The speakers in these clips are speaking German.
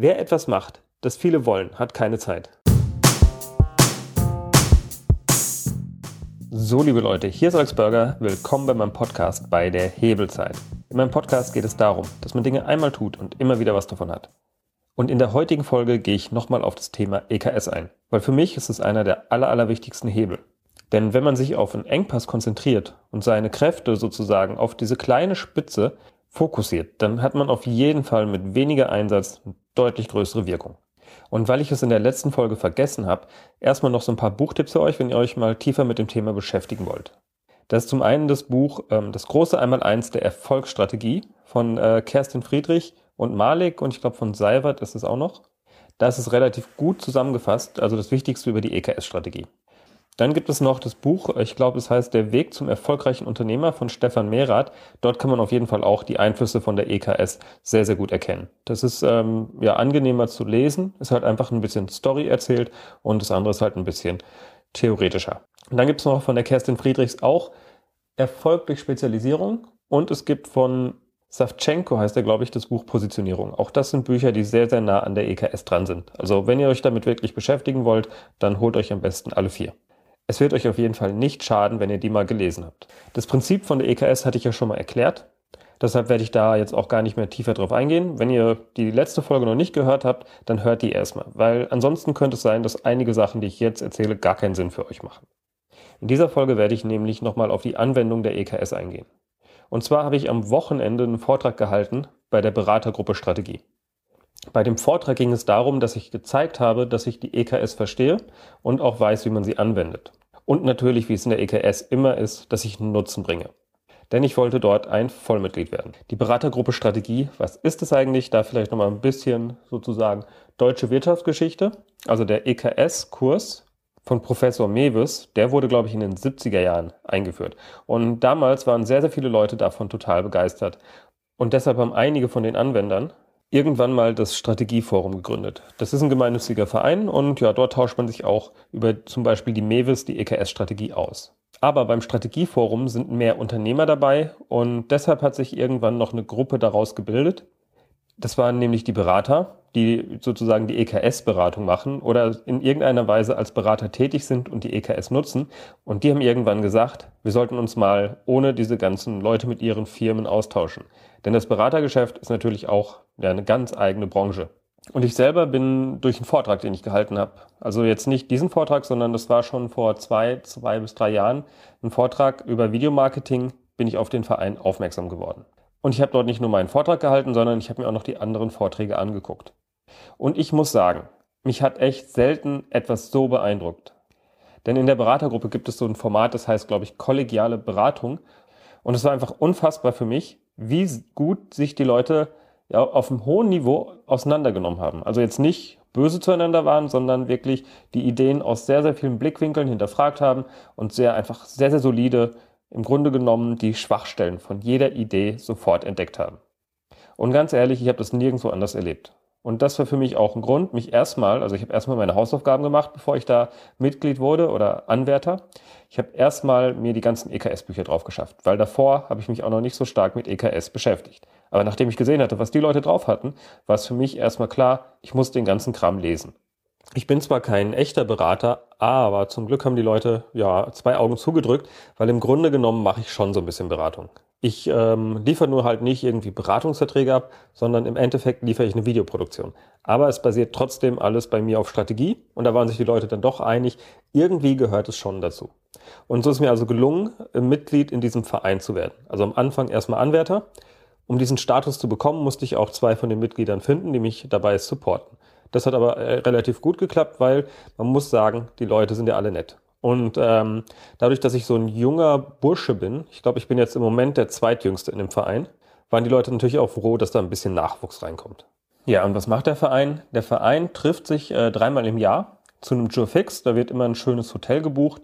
Wer etwas macht, das viele wollen, hat keine Zeit. So, liebe Leute, hier ist Alex Burger. Willkommen bei meinem Podcast bei der Hebelzeit. In meinem Podcast geht es darum, dass man Dinge einmal tut und immer wieder was davon hat. Und in der heutigen Folge gehe ich nochmal auf das Thema EKS ein, weil für mich ist es einer der aller, allerwichtigsten Hebel. Denn wenn man sich auf einen Engpass konzentriert und seine Kräfte sozusagen auf diese kleine Spitze fokussiert, dann hat man auf jeden Fall mit weniger Einsatz deutlich größere Wirkung. Und weil ich es in der letzten Folge vergessen habe, erstmal noch so ein paar Buchtipps für euch, wenn ihr euch mal tiefer mit dem Thema beschäftigen wollt. Das ist zum einen das Buch ähm, Das große Einmaleins der Erfolgsstrategie von äh, Kerstin Friedrich und Malik und ich glaube von Seiwert ist es auch noch. Da ist relativ gut zusammengefasst, also das Wichtigste über die EKS-Strategie. Dann gibt es noch das Buch, ich glaube, es heißt Der Weg zum erfolgreichen Unternehmer von Stefan Mehrath. Dort kann man auf jeden Fall auch die Einflüsse von der EKS sehr, sehr gut erkennen. Das ist ähm, ja angenehmer zu lesen, ist halt einfach ein bisschen Story erzählt und das andere ist halt ein bisschen theoretischer. Und dann gibt es noch von der Kerstin Friedrichs auch Erfolg durch Spezialisierung und es gibt von Savchenko heißt er, glaube ich, das Buch Positionierung. Auch das sind Bücher, die sehr, sehr nah an der EKS dran sind. Also wenn ihr euch damit wirklich beschäftigen wollt, dann holt euch am besten alle vier. Es wird euch auf jeden Fall nicht schaden, wenn ihr die mal gelesen habt. Das Prinzip von der EKS hatte ich ja schon mal erklärt. Deshalb werde ich da jetzt auch gar nicht mehr tiefer drauf eingehen. Wenn ihr die letzte Folge noch nicht gehört habt, dann hört die erstmal, weil ansonsten könnte es sein, dass einige Sachen, die ich jetzt erzähle, gar keinen Sinn für euch machen. In dieser Folge werde ich nämlich nochmal auf die Anwendung der EKS eingehen. Und zwar habe ich am Wochenende einen Vortrag gehalten bei der Beratergruppe Strategie. Bei dem Vortrag ging es darum, dass ich gezeigt habe, dass ich die EKS verstehe und auch weiß, wie man sie anwendet. Und natürlich, wie es in der EKS immer ist, dass ich einen Nutzen bringe. Denn ich wollte dort ein Vollmitglied werden. Die Beratergruppe Strategie, was ist es eigentlich? Da vielleicht nochmal ein bisschen sozusagen deutsche Wirtschaftsgeschichte. Also der EKS-Kurs von Professor Mewes, der wurde, glaube ich, in den 70er Jahren eingeführt. Und damals waren sehr, sehr viele Leute davon total begeistert. Und deshalb haben einige von den Anwendern irgendwann mal das Strategieforum gegründet. Das ist ein gemeinnütziger Verein und ja, dort tauscht man sich auch über zum Beispiel die MEWIS, die EKS-Strategie aus. Aber beim Strategieforum sind mehr Unternehmer dabei und deshalb hat sich irgendwann noch eine Gruppe daraus gebildet. Das waren nämlich die Berater, die sozusagen die EKS-Beratung machen oder in irgendeiner Weise als Berater tätig sind und die EKS nutzen. Und die haben irgendwann gesagt, wir sollten uns mal ohne diese ganzen Leute mit ihren Firmen austauschen. Denn das Beratergeschäft ist natürlich auch eine ganz eigene Branche. Und ich selber bin durch einen Vortrag, den ich gehalten habe, also jetzt nicht diesen Vortrag, sondern das war schon vor zwei, zwei bis drei Jahren, ein Vortrag über Videomarketing, bin ich auf den Verein aufmerksam geworden. Und ich habe dort nicht nur meinen Vortrag gehalten, sondern ich habe mir auch noch die anderen Vorträge angeguckt. Und ich muss sagen, mich hat echt selten etwas so beeindruckt. Denn in der Beratergruppe gibt es so ein Format, das heißt, glaube ich, kollegiale Beratung. Und es war einfach unfassbar für mich, wie gut sich die Leute ja, auf einem hohen Niveau auseinandergenommen haben. Also jetzt nicht böse zueinander waren, sondern wirklich die Ideen aus sehr, sehr vielen Blickwinkeln hinterfragt haben und sehr einfach sehr, sehr solide im Grunde genommen die Schwachstellen von jeder Idee sofort entdeckt haben. Und ganz ehrlich, ich habe das nirgendwo anders erlebt. Und das war für mich auch ein Grund, mich erstmal, also ich habe erstmal meine Hausaufgaben gemacht, bevor ich da Mitglied wurde oder Anwärter. Ich habe erstmal mir die ganzen EKS-Bücher drauf geschafft, weil davor habe ich mich auch noch nicht so stark mit EKS beschäftigt. Aber nachdem ich gesehen hatte, was die Leute drauf hatten, war es für mich erstmal klar, ich muss den ganzen Kram lesen. Ich bin zwar kein echter Berater, aber zum Glück haben die Leute ja zwei Augen zugedrückt, weil im Grunde genommen mache ich schon so ein bisschen Beratung. Ich ähm, liefere nur halt nicht irgendwie Beratungsverträge ab, sondern im Endeffekt liefere ich eine Videoproduktion. Aber es basiert trotzdem alles bei mir auf Strategie und da waren sich die Leute dann doch einig, irgendwie gehört es schon dazu. Und so ist mir also gelungen, Mitglied in diesem Verein zu werden. Also am Anfang erstmal Anwärter. Um diesen Status zu bekommen, musste ich auch zwei von den Mitgliedern finden, die mich dabei supporten. Das hat aber äh, relativ gut geklappt, weil man muss sagen, die Leute sind ja alle nett. Und ähm, dadurch, dass ich so ein junger Bursche bin, ich glaube, ich bin jetzt im Moment der zweitjüngste in dem Verein, waren die Leute natürlich auch froh, dass da ein bisschen Nachwuchs reinkommt. Ja, und was macht der Verein? Der Verein trifft sich äh, dreimal im Jahr zu einem Jour fix. Da wird immer ein schönes Hotel gebucht.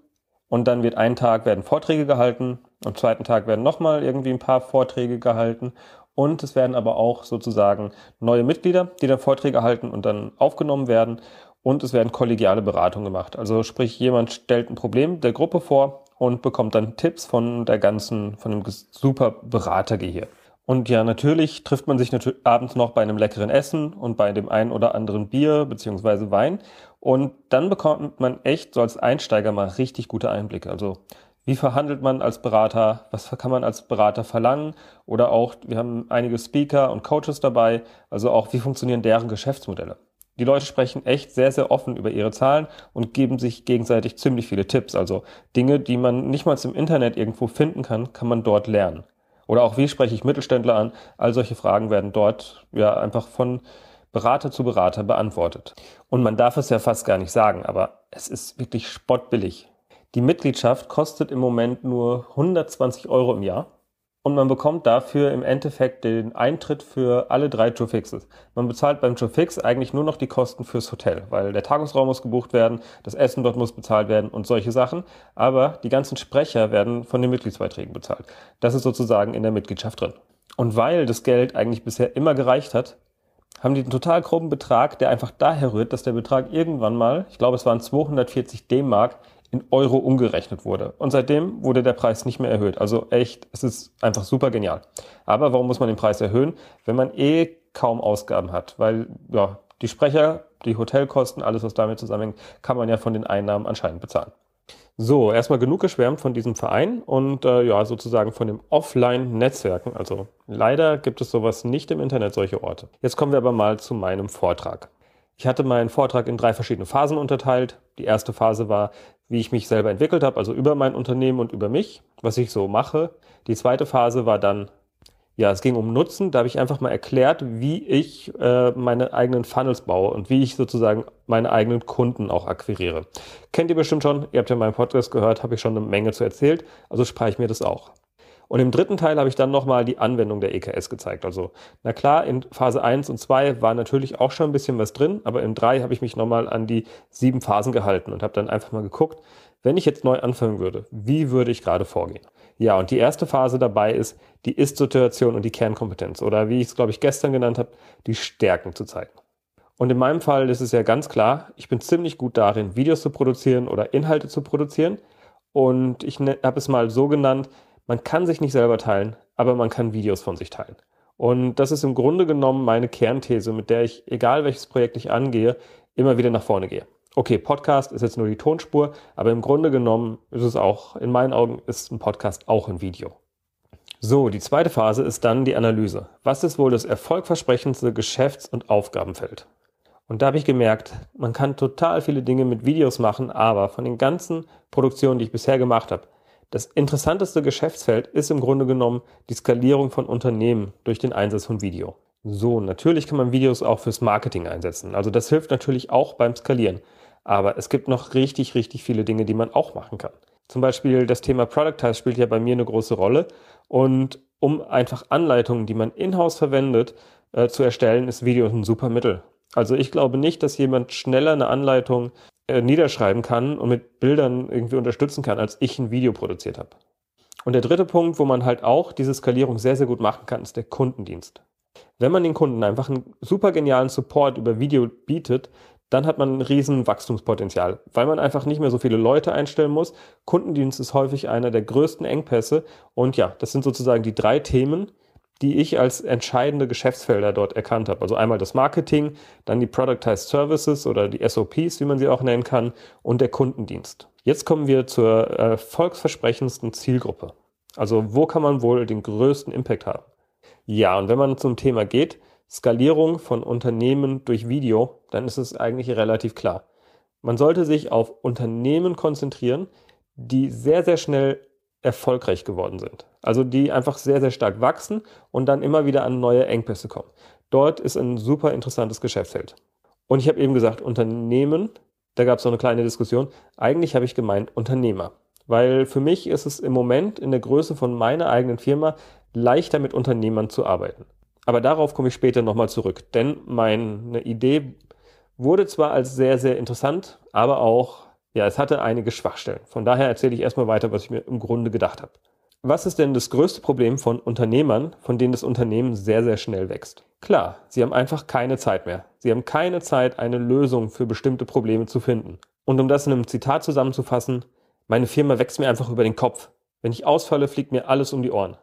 Und dann wird einen Tag werden Vorträge gehalten. Am zweiten Tag werden nochmal irgendwie ein paar Vorträge gehalten. Und es werden aber auch sozusagen neue Mitglieder, die dann Vorträge halten und dann aufgenommen werden und es werden kollegiale Beratungen gemacht. Also sprich, jemand stellt ein Problem der Gruppe vor und bekommt dann Tipps von der ganzen, von dem super Beratergehirn. Und ja, natürlich trifft man sich abends noch bei einem leckeren Essen und bei dem einen oder anderen Bier beziehungsweise Wein. Und dann bekommt man echt so als Einsteiger mal richtig gute Einblicke. Also wie verhandelt man als Berater? Was kann man als Berater verlangen? Oder auch, wir haben einige Speaker und Coaches dabei. Also auch, wie funktionieren deren Geschäftsmodelle? Die Leute sprechen echt sehr, sehr offen über ihre Zahlen und geben sich gegenseitig ziemlich viele Tipps. Also Dinge, die man nicht mal im Internet irgendwo finden kann, kann man dort lernen. Oder auch, wie spreche ich Mittelständler an? All solche Fragen werden dort ja einfach von Berater zu Berater beantwortet. Und man darf es ja fast gar nicht sagen, aber es ist wirklich spottbillig. Die Mitgliedschaft kostet im Moment nur 120 Euro im Jahr und man bekommt dafür im Endeffekt den Eintritt für alle drei Joe-Fixes. Man bezahlt beim Joe-Fix eigentlich nur noch die Kosten fürs Hotel, weil der Tagungsraum muss gebucht werden, das Essen dort muss bezahlt werden und solche Sachen. Aber die ganzen Sprecher werden von den Mitgliedsbeiträgen bezahlt. Das ist sozusagen in der Mitgliedschaft drin. Und weil das Geld eigentlich bisher immer gereicht hat, haben die einen total groben Betrag, der einfach daher rührt, dass der Betrag irgendwann mal, ich glaube es waren 240 D-Mark, in Euro umgerechnet wurde. Und seitdem wurde der Preis nicht mehr erhöht. Also echt, es ist einfach super genial. Aber warum muss man den Preis erhöhen, wenn man eh kaum Ausgaben hat? Weil ja, die Sprecher, die Hotelkosten, alles was damit zusammenhängt, kann man ja von den Einnahmen anscheinend bezahlen. So, erstmal genug geschwärmt von diesem Verein und äh, ja, sozusagen von dem Offline-Netzwerken. Also leider gibt es sowas nicht im Internet, solche Orte. Jetzt kommen wir aber mal zu meinem Vortrag. Ich hatte meinen Vortrag in drei verschiedene Phasen unterteilt. Die erste Phase war, wie ich mich selber entwickelt habe, also über mein Unternehmen und über mich, was ich so mache. Die zweite Phase war dann, ja, es ging um Nutzen. Da habe ich einfach mal erklärt, wie ich äh, meine eigenen Funnels baue und wie ich sozusagen meine eigenen Kunden auch akquiriere. Kennt ihr bestimmt schon, ihr habt ja meinen Podcast gehört, habe ich schon eine Menge zu erzählt, also spare ich mir das auch. Und im dritten Teil habe ich dann nochmal die Anwendung der EKS gezeigt. Also, na klar, in Phase 1 und 2 war natürlich auch schon ein bisschen was drin, aber in 3 habe ich mich nochmal an die sieben Phasen gehalten und habe dann einfach mal geguckt, wenn ich jetzt neu anfangen würde, wie würde ich gerade vorgehen? Ja, und die erste Phase dabei ist die Ist-Situation und die Kernkompetenz oder wie ich es, glaube ich, gestern genannt habe, die Stärken zu zeigen. Und in meinem Fall ist es ja ganz klar, ich bin ziemlich gut darin, Videos zu produzieren oder Inhalte zu produzieren. Und ich ne, habe es mal so genannt, man kann sich nicht selber teilen, aber man kann Videos von sich teilen. Und das ist im Grunde genommen meine Kernthese, mit der ich, egal welches Projekt ich angehe, immer wieder nach vorne gehe. Okay, Podcast ist jetzt nur die Tonspur, aber im Grunde genommen ist es auch, in meinen Augen ist ein Podcast auch ein Video. So, die zweite Phase ist dann die Analyse. Was ist wohl das erfolgversprechendste Geschäfts- und Aufgabenfeld? Und da habe ich gemerkt, man kann total viele Dinge mit Videos machen, aber von den ganzen Produktionen, die ich bisher gemacht habe, das interessanteste Geschäftsfeld ist im Grunde genommen die Skalierung von Unternehmen durch den Einsatz von Video. So, natürlich kann man Videos auch fürs Marketing einsetzen. Also das hilft natürlich auch beim Skalieren. Aber es gibt noch richtig, richtig viele Dinge, die man auch machen kann. Zum Beispiel das Thema Productize spielt ja bei mir eine große Rolle. Und um einfach Anleitungen, die man in-house verwendet, äh, zu erstellen, ist Video ein super Mittel. Also ich glaube nicht, dass jemand schneller eine Anleitung äh, niederschreiben kann und mit Bildern irgendwie unterstützen kann, als ich ein Video produziert habe. Und der dritte Punkt, wo man halt auch diese Skalierung sehr, sehr gut machen kann, ist der Kundendienst. Wenn man den Kunden einfach einen super genialen Support über Video bietet, dann hat man ein riesen Wachstumspotenzial, weil man einfach nicht mehr so viele Leute einstellen muss. Kundendienst ist häufig einer der größten Engpässe. Und ja, das sind sozusagen die drei Themen, die ich als entscheidende Geschäftsfelder dort erkannt habe. Also einmal das Marketing, dann die Productized Services oder die SOPs, wie man sie auch nennen kann, und der Kundendienst. Jetzt kommen wir zur erfolgsversprechendsten Zielgruppe. Also wo kann man wohl den größten Impact haben? Ja, und wenn man zum Thema geht, Skalierung von Unternehmen durch Video, dann ist es eigentlich relativ klar. Man sollte sich auf Unternehmen konzentrieren, die sehr, sehr schnell erfolgreich geworden sind. Also die einfach sehr, sehr stark wachsen und dann immer wieder an neue Engpässe kommen. Dort ist ein super interessantes Geschäftsfeld. Und ich habe eben gesagt, Unternehmen, da gab es so eine kleine Diskussion. Eigentlich habe ich gemeint Unternehmer. Weil für mich ist es im Moment in der Größe von meiner eigenen Firma leichter mit Unternehmern zu arbeiten. Aber darauf komme ich später nochmal zurück. Denn meine Idee wurde zwar als sehr, sehr interessant, aber auch ja, es hatte einige Schwachstellen. Von daher erzähle ich erstmal weiter, was ich mir im Grunde gedacht habe. Was ist denn das größte Problem von Unternehmern, von denen das Unternehmen sehr, sehr schnell wächst? Klar, sie haben einfach keine Zeit mehr. Sie haben keine Zeit, eine Lösung für bestimmte Probleme zu finden. Und um das in einem Zitat zusammenzufassen, meine Firma wächst mir einfach über den Kopf. Wenn ich ausfalle, fliegt mir alles um die Ohren.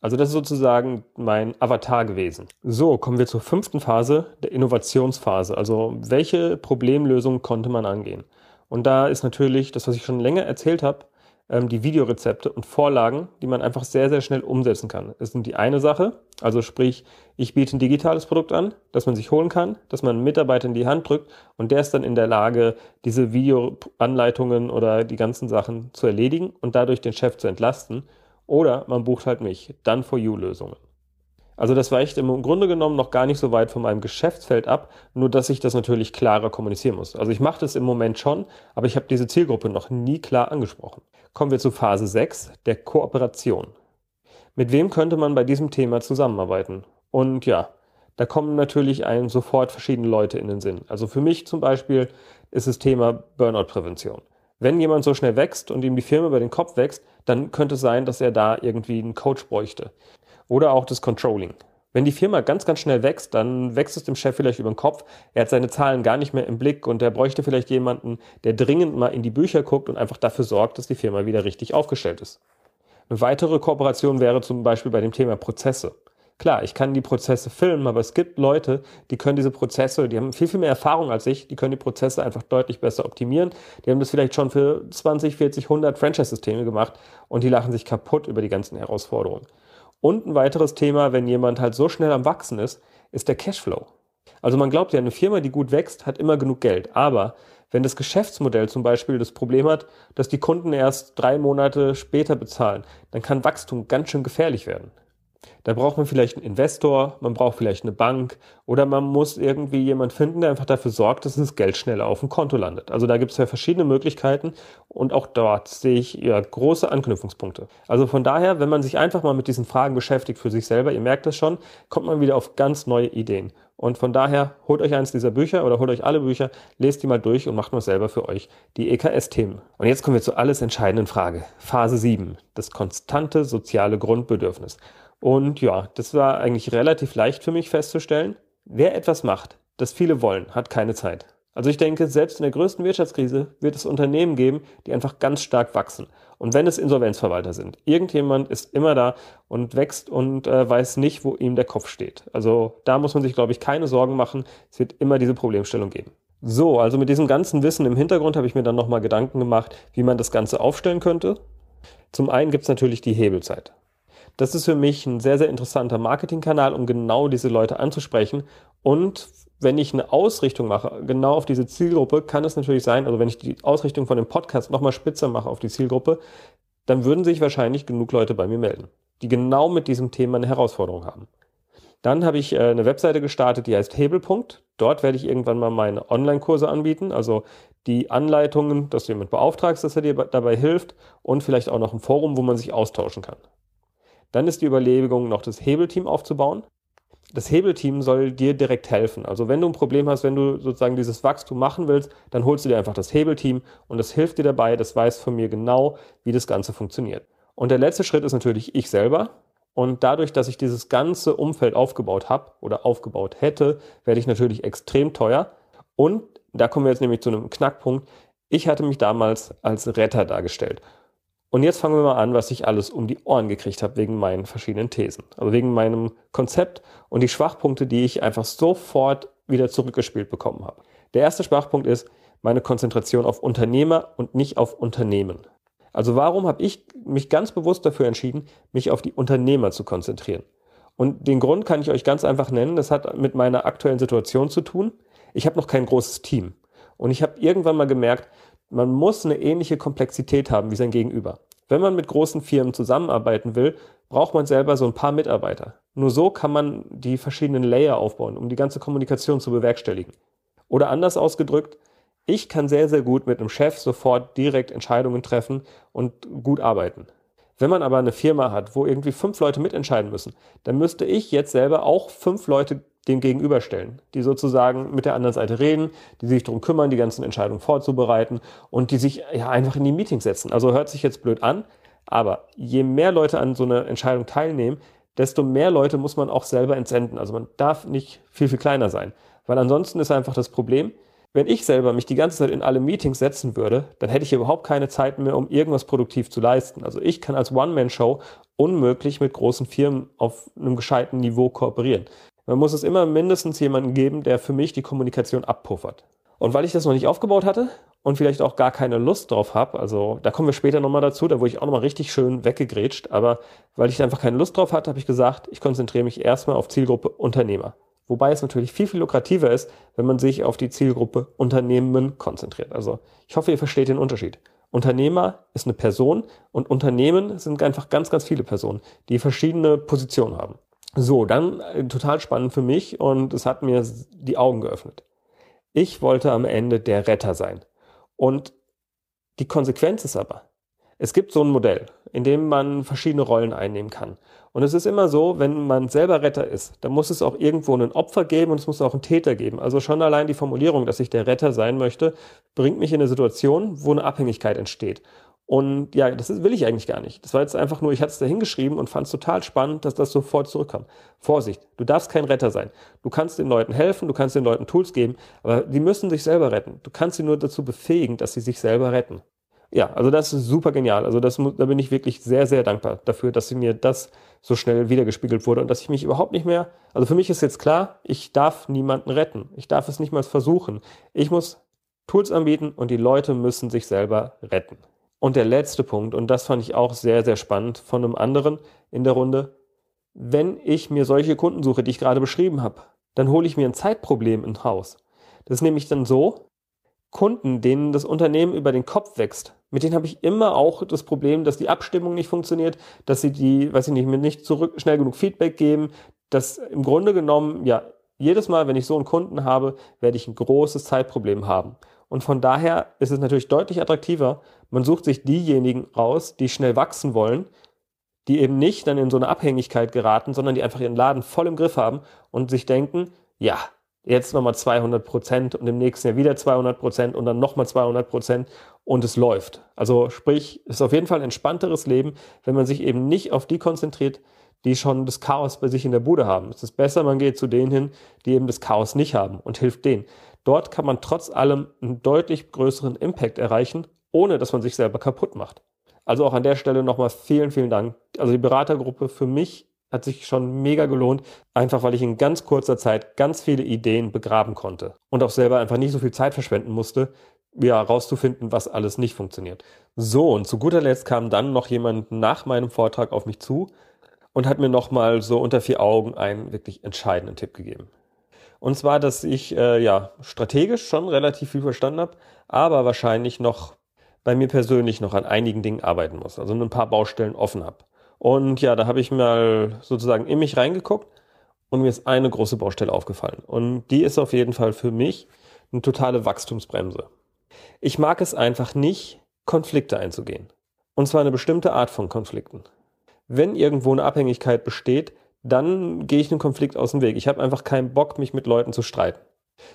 Also das ist sozusagen mein Avatar gewesen. So, kommen wir zur fünften Phase, der Innovationsphase. Also welche Problemlösung konnte man angehen? Und da ist natürlich das, was ich schon länger erzählt habe, ähm, die Videorezepte und Vorlagen, die man einfach sehr, sehr schnell umsetzen kann. Das sind die eine Sache, also sprich, ich biete ein digitales Produkt an, das man sich holen kann, das man einem Mitarbeiter in die Hand drückt und der ist dann in der Lage, diese Videoanleitungen oder die ganzen Sachen zu erledigen und dadurch den Chef zu entlasten. Oder man bucht halt mich, dann for you Lösungen. Also das weicht im Grunde genommen noch gar nicht so weit von meinem Geschäftsfeld ab, nur dass ich das natürlich klarer kommunizieren muss. Also ich mache das im Moment schon, aber ich habe diese Zielgruppe noch nie klar angesprochen. Kommen wir zu Phase 6, der Kooperation. Mit wem könnte man bei diesem Thema zusammenarbeiten? Und ja, da kommen natürlich einem sofort verschiedene Leute in den Sinn. Also für mich zum Beispiel ist das Thema Burnout-Prävention. Wenn jemand so schnell wächst und ihm die Firma über den Kopf wächst, dann könnte es sein, dass er da irgendwie einen Coach bräuchte. Oder auch das Controlling. Wenn die Firma ganz, ganz schnell wächst, dann wächst es dem Chef vielleicht über den Kopf. Er hat seine Zahlen gar nicht mehr im Blick und er bräuchte vielleicht jemanden, der dringend mal in die Bücher guckt und einfach dafür sorgt, dass die Firma wieder richtig aufgestellt ist. Eine weitere Kooperation wäre zum Beispiel bei dem Thema Prozesse. Klar, ich kann die Prozesse filmen, aber es gibt Leute, die können diese Prozesse, die haben viel, viel mehr Erfahrung als ich, die können die Prozesse einfach deutlich besser optimieren. Die haben das vielleicht schon für 20, 40, 100 Franchise-Systeme gemacht und die lachen sich kaputt über die ganzen Herausforderungen. Und ein weiteres Thema, wenn jemand halt so schnell am Wachsen ist, ist der Cashflow. Also man glaubt ja, eine Firma, die gut wächst, hat immer genug Geld. Aber wenn das Geschäftsmodell zum Beispiel das Problem hat, dass die Kunden erst drei Monate später bezahlen, dann kann Wachstum ganz schön gefährlich werden. Da braucht man vielleicht einen Investor, man braucht vielleicht eine Bank oder man muss irgendwie jemand finden, der einfach dafür sorgt, dass das Geld schneller auf dem Konto landet. Also da gibt es ja verschiedene Möglichkeiten und auch dort sehe ich ja große Anknüpfungspunkte. Also von daher, wenn man sich einfach mal mit diesen Fragen beschäftigt für sich selber, ihr merkt das schon, kommt man wieder auf ganz neue Ideen. Und von daher holt euch eins dieser Bücher oder holt euch alle Bücher, lest die mal durch und macht mal selber für euch die EKS-Themen. Und jetzt kommen wir zur alles entscheidenden Frage. Phase 7. Das konstante soziale Grundbedürfnis. Und ja, das war eigentlich relativ leicht für mich festzustellen. Wer etwas macht, das viele wollen, hat keine Zeit. Also ich denke, selbst in der größten Wirtschaftskrise wird es Unternehmen geben, die einfach ganz stark wachsen. Und wenn es Insolvenzverwalter sind, irgendjemand ist immer da und wächst und äh, weiß nicht, wo ihm der Kopf steht. Also da muss man sich, glaube ich, keine Sorgen machen. Es wird immer diese Problemstellung geben. So, also mit diesem ganzen Wissen im Hintergrund habe ich mir dann nochmal Gedanken gemacht, wie man das Ganze aufstellen könnte. Zum einen gibt es natürlich die Hebelzeit. Das ist für mich ein sehr, sehr interessanter Marketingkanal, um genau diese Leute anzusprechen. Und wenn ich eine Ausrichtung mache, genau auf diese Zielgruppe, kann es natürlich sein, also wenn ich die Ausrichtung von dem Podcast nochmal spitzer mache auf die Zielgruppe, dann würden sich wahrscheinlich genug Leute bei mir melden, die genau mit diesem Thema eine Herausforderung haben. Dann habe ich äh, eine Webseite gestartet, die heißt Hebelpunkt. Dort werde ich irgendwann mal meine Online-Kurse anbieten, also die Anleitungen, dass du jemand beauftragst, dass er dir dabei hilft und vielleicht auch noch ein Forum, wo man sich austauschen kann. Dann ist die Überlegung, noch das Hebelteam aufzubauen. Das Hebelteam soll dir direkt helfen. Also wenn du ein Problem hast, wenn du sozusagen dieses Wachstum machen willst, dann holst du dir einfach das Hebelteam und das hilft dir dabei, das weiß von mir genau, wie das Ganze funktioniert. Und der letzte Schritt ist natürlich ich selber. Und dadurch, dass ich dieses ganze Umfeld aufgebaut habe oder aufgebaut hätte, werde ich natürlich extrem teuer. Und da kommen wir jetzt nämlich zu einem Knackpunkt. Ich hatte mich damals als Retter dargestellt. Und jetzt fangen wir mal an, was ich alles um die Ohren gekriegt habe wegen meinen verschiedenen Thesen. Also wegen meinem Konzept und die Schwachpunkte, die ich einfach sofort wieder zurückgespielt bekommen habe. Der erste Schwachpunkt ist meine Konzentration auf Unternehmer und nicht auf Unternehmen. Also warum habe ich mich ganz bewusst dafür entschieden, mich auf die Unternehmer zu konzentrieren? Und den Grund kann ich euch ganz einfach nennen. Das hat mit meiner aktuellen Situation zu tun. Ich habe noch kein großes Team. Und ich habe irgendwann mal gemerkt, man muss eine ähnliche Komplexität haben wie sein Gegenüber. Wenn man mit großen Firmen zusammenarbeiten will, braucht man selber so ein paar Mitarbeiter. Nur so kann man die verschiedenen Layer aufbauen, um die ganze Kommunikation zu bewerkstelligen. Oder anders ausgedrückt, ich kann sehr, sehr gut mit einem Chef sofort direkt Entscheidungen treffen und gut arbeiten. Wenn man aber eine Firma hat, wo irgendwie fünf Leute mitentscheiden müssen, dann müsste ich jetzt selber auch fünf Leute dem gegenüberstellen, die sozusagen mit der anderen Seite reden, die sich darum kümmern, die ganzen Entscheidungen vorzubereiten und die sich ja einfach in die Meetings setzen. Also hört sich jetzt blöd an, aber je mehr Leute an so einer Entscheidung teilnehmen, desto mehr Leute muss man auch selber entsenden. Also man darf nicht viel, viel kleiner sein, weil ansonsten ist einfach das Problem, Wenn ich selber mich die ganze Zeit in alle Meetings setzen würde, dann hätte ich überhaupt keine Zeit mehr, um irgendwas produktiv zu leisten. Also ich kann als One-Man-Show unmöglich mit großen Firmen auf einem gescheiten Niveau kooperieren. Man muss es immer mindestens jemanden geben, der für mich die Kommunikation abpuffert. Und weil ich das noch nicht aufgebaut hatte und vielleicht auch gar keine Lust drauf habe, also da kommen wir später nochmal dazu, da wurde ich auch nochmal richtig schön weggegrätscht, aber weil ich einfach keine Lust drauf hatte, habe ich gesagt, ich konzentriere mich erstmal auf Zielgruppe Unternehmer. Wobei es natürlich viel, viel lukrativer ist, wenn man sich auf die Zielgruppe Unternehmen konzentriert. Also ich hoffe, ihr versteht den Unterschied. Unternehmer ist eine Person und Unternehmen sind einfach ganz, ganz viele Personen, die verschiedene Positionen haben. So, dann äh, total spannend für mich und es hat mir die Augen geöffnet. Ich wollte am Ende der Retter sein. Und die Konsequenz ist aber, es gibt so ein Modell, in dem man verschiedene Rollen einnehmen kann. Und es ist immer so, wenn man selber Retter ist, dann muss es auch irgendwo einen Opfer geben und es muss auch einen Täter geben. Also schon allein die Formulierung, dass ich der Retter sein möchte, bringt mich in eine Situation, wo eine Abhängigkeit entsteht. Und ja, das will ich eigentlich gar nicht. Das war jetzt einfach nur, ich hatte es da hingeschrieben und fand es total spannend, dass das sofort zurückkam. Vorsicht, du darfst kein Retter sein. Du kannst den Leuten helfen, du kannst den Leuten Tools geben, aber die müssen sich selber retten. Du kannst sie nur dazu befähigen, dass sie sich selber retten ja, also das ist super genial. Also das, da bin ich wirklich sehr, sehr dankbar dafür, dass mir das so schnell wiedergespiegelt wurde und dass ich mich überhaupt nicht mehr, also für mich ist jetzt klar, ich darf niemanden retten. Ich darf es nicht mal versuchen. Ich muss Tools anbieten und die Leute müssen sich selber retten. Und der letzte Punkt, und das fand ich auch sehr, sehr spannend von einem anderen in der Runde, wenn ich mir solche Kunden suche, die ich gerade beschrieben habe, dann hole ich mir ein Zeitproblem ins Haus. Das ist nämlich dann so, Kunden, denen das Unternehmen über den Kopf wächst, mit denen habe ich immer auch das Problem, dass die Abstimmung nicht funktioniert, dass sie die, weiß ich nicht, mir nicht zurück, schnell genug Feedback geben, dass im Grunde genommen, ja, jedes Mal, wenn ich so einen Kunden habe, werde ich ein großes Zeitproblem haben. Und von daher ist es natürlich deutlich attraktiver. Man sucht sich diejenigen raus, die schnell wachsen wollen, die eben nicht dann in so eine Abhängigkeit geraten, sondern die einfach ihren Laden voll im Griff haben und sich denken, ja, jetzt nochmal 200 Prozent und im nächsten Jahr wieder 200 Prozent und dann nochmal 200 Prozent und es läuft. Also sprich, es ist auf jeden Fall ein entspannteres Leben, wenn man sich eben nicht auf die konzentriert, die schon das Chaos bei sich in der Bude haben. Es ist besser, man geht zu denen hin, die eben das Chaos nicht haben und hilft denen. Dort kann man trotz allem einen deutlich größeren Impact erreichen, ohne dass man sich selber kaputt macht. Also auch an der Stelle nochmal vielen, vielen Dank. Also die Beratergruppe für mich hat sich schon mega gelohnt, einfach weil ich in ganz kurzer Zeit ganz viele Ideen begraben konnte und auch selber einfach nicht so viel Zeit verschwenden musste, ja, rauszufinden, was alles nicht funktioniert. So, und zu guter Letzt kam dann noch jemand nach meinem Vortrag auf mich zu und hat mir nochmal so unter vier Augen einen wirklich entscheidenden Tipp gegeben. Und zwar, dass ich äh, ja strategisch schon relativ viel verstanden habe, aber wahrscheinlich noch bei mir persönlich noch an einigen Dingen arbeiten muss, also ein paar Baustellen offen habe. Und ja, da habe ich mal sozusagen in mich reingeguckt und mir ist eine große Baustelle aufgefallen. Und die ist auf jeden Fall für mich eine totale Wachstumsbremse. Ich mag es einfach nicht, Konflikte einzugehen. Und zwar eine bestimmte Art von Konflikten. Wenn irgendwo eine Abhängigkeit besteht, dann gehe ich einen Konflikt aus dem Weg. Ich habe einfach keinen Bock, mich mit Leuten zu streiten.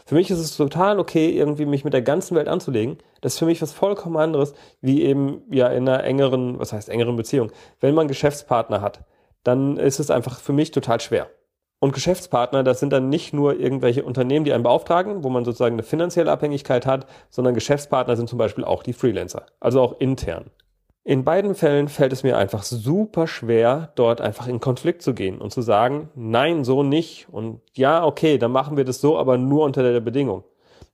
Für mich ist es total okay, irgendwie mich mit der ganzen Welt anzulegen. Das ist für mich was vollkommen anderes, wie eben ja in einer engeren, was heißt engeren Beziehung. Wenn man Geschäftspartner hat, dann ist es einfach für mich total schwer. Und Geschäftspartner, das sind dann nicht nur irgendwelche Unternehmen, die einen beauftragen, wo man sozusagen eine finanzielle Abhängigkeit hat, sondern Geschäftspartner sind zum Beispiel auch die Freelancer, also auch intern. In beiden Fällen fällt es mir einfach super schwer, dort einfach in Konflikt zu gehen und zu sagen, nein, so nicht. Und ja, okay, dann machen wir das so, aber nur unter der Bedingung.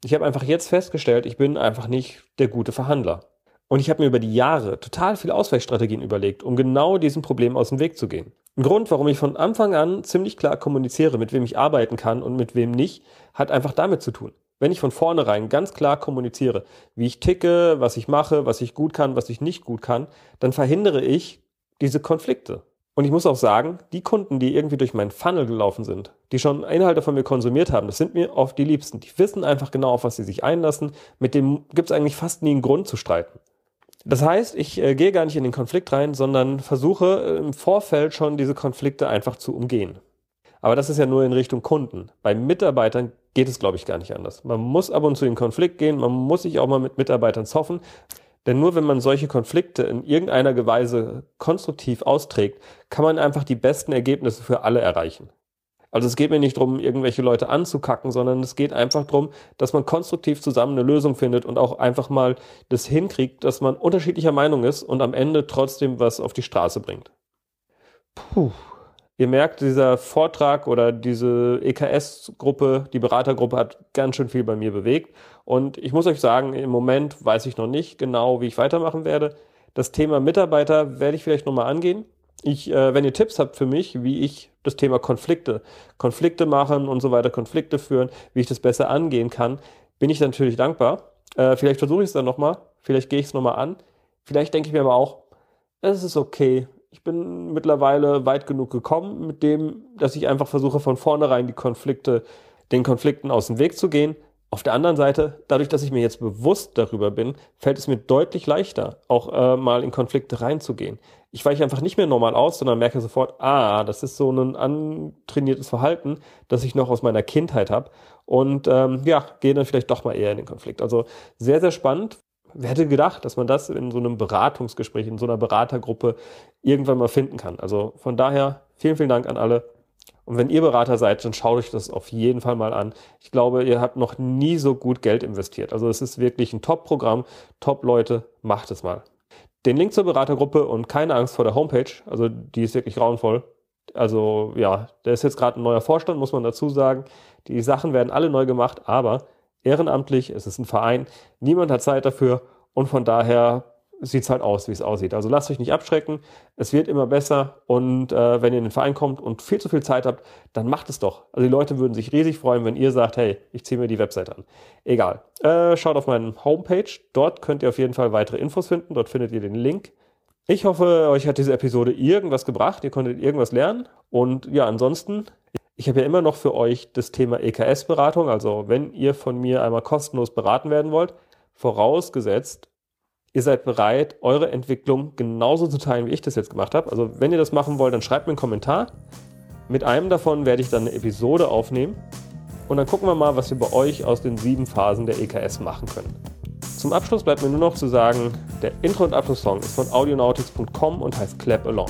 Ich habe einfach jetzt festgestellt, ich bin einfach nicht der gute Verhandler. Und ich habe mir über die Jahre total viele Ausweichstrategien überlegt, um genau diesem Problem aus dem Weg zu gehen. Ein Grund, warum ich von Anfang an ziemlich klar kommuniziere, mit wem ich arbeiten kann und mit wem nicht, hat einfach damit zu tun. Wenn ich von vornherein ganz klar kommuniziere, wie ich ticke, was ich mache, was ich gut kann, was ich nicht gut kann, dann verhindere ich diese Konflikte. Und ich muss auch sagen, die Kunden, die irgendwie durch meinen Funnel gelaufen sind, die schon Inhalte von mir konsumiert haben, das sind mir oft die Liebsten. Die wissen einfach genau, auf was sie sich einlassen. Mit dem gibt es eigentlich fast nie einen Grund zu streiten. Das heißt, ich äh, gehe gar nicht in den Konflikt rein, sondern versuche äh, im Vorfeld schon diese Konflikte einfach zu umgehen. Aber das ist ja nur in Richtung Kunden. Bei Mitarbeitern geht es, glaube ich, gar nicht anders. Man muss ab und zu in Konflikt gehen, man muss sich auch mal mit Mitarbeitern zoffen. Denn nur wenn man solche Konflikte in irgendeiner Weise konstruktiv austrägt, kann man einfach die besten Ergebnisse für alle erreichen. Also es geht mir nicht darum, irgendwelche Leute anzukacken, sondern es geht einfach darum, dass man konstruktiv zusammen eine Lösung findet und auch einfach mal das hinkriegt, dass man unterschiedlicher Meinung ist und am Ende trotzdem was auf die Straße bringt. Puh. Ihr merkt, dieser Vortrag oder diese EKS-Gruppe, die Beratergruppe hat ganz schön viel bei mir bewegt. Und ich muss euch sagen, im Moment weiß ich noch nicht genau, wie ich weitermachen werde. Das Thema Mitarbeiter werde ich vielleicht nochmal angehen. Ich, äh, wenn ihr Tipps habt für mich, wie ich das Thema Konflikte, Konflikte machen und so weiter, Konflikte führen, wie ich das besser angehen kann, bin ich natürlich dankbar. Äh, vielleicht versuche ich es dann nochmal, vielleicht gehe ich es nochmal an. Vielleicht denke ich mir aber auch, es ist okay, ich bin mittlerweile weit genug gekommen mit dem, dass ich einfach versuche, von vornherein die Konflikte, den Konflikten aus dem Weg zu gehen. Auf der anderen Seite, dadurch, dass ich mir jetzt bewusst darüber bin, fällt es mir deutlich leichter, auch äh, mal in Konflikte reinzugehen. Ich weiche einfach nicht mehr normal aus, sondern merke sofort, ah, das ist so ein antrainiertes Verhalten, das ich noch aus meiner Kindheit habe. Und ähm, ja, gehe dann vielleicht doch mal eher in den Konflikt. Also sehr, sehr spannend. Wer hätte gedacht, dass man das in so einem Beratungsgespräch, in so einer Beratergruppe irgendwann mal finden kann? Also von daher vielen, vielen Dank an alle. Und wenn ihr Berater seid, dann schaut euch das auf jeden Fall mal an. Ich glaube, ihr habt noch nie so gut Geld investiert. Also es ist wirklich ein Top-Programm, Top-Leute, macht es mal. Den Link zur Beratergruppe und keine Angst vor der Homepage, also die ist wirklich grauenvoll. Also ja, da ist jetzt gerade ein neuer Vorstand, muss man dazu sagen. Die Sachen werden alle neu gemacht, aber ehrenamtlich, es ist ein Verein, niemand hat Zeit dafür und von daher sieht es halt aus, wie es aussieht. Also lasst euch nicht abschrecken, es wird immer besser und äh, wenn ihr in den Verein kommt und viel zu viel Zeit habt, dann macht es doch. Also die Leute würden sich riesig freuen, wenn ihr sagt, hey, ich ziehe mir die Website an. Egal. Äh, schaut auf meinen Homepage, dort könnt ihr auf jeden Fall weitere Infos finden, dort findet ihr den Link. Ich hoffe, euch hat diese Episode irgendwas gebracht, ihr konntet irgendwas lernen und ja, ansonsten ich habe ja immer noch für euch das Thema EKS-Beratung. Also wenn ihr von mir einmal kostenlos beraten werden wollt, vorausgesetzt, ihr seid bereit, eure Entwicklung genauso zu teilen, wie ich das jetzt gemacht habe. Also wenn ihr das machen wollt, dann schreibt mir einen Kommentar. Mit einem davon werde ich dann eine Episode aufnehmen. Und dann gucken wir mal, was wir bei euch aus den sieben Phasen der EKS machen können. Zum Abschluss bleibt mir nur noch zu sagen, der Intro- und Abschlusssong ist von audionautics.com und heißt Clap Along.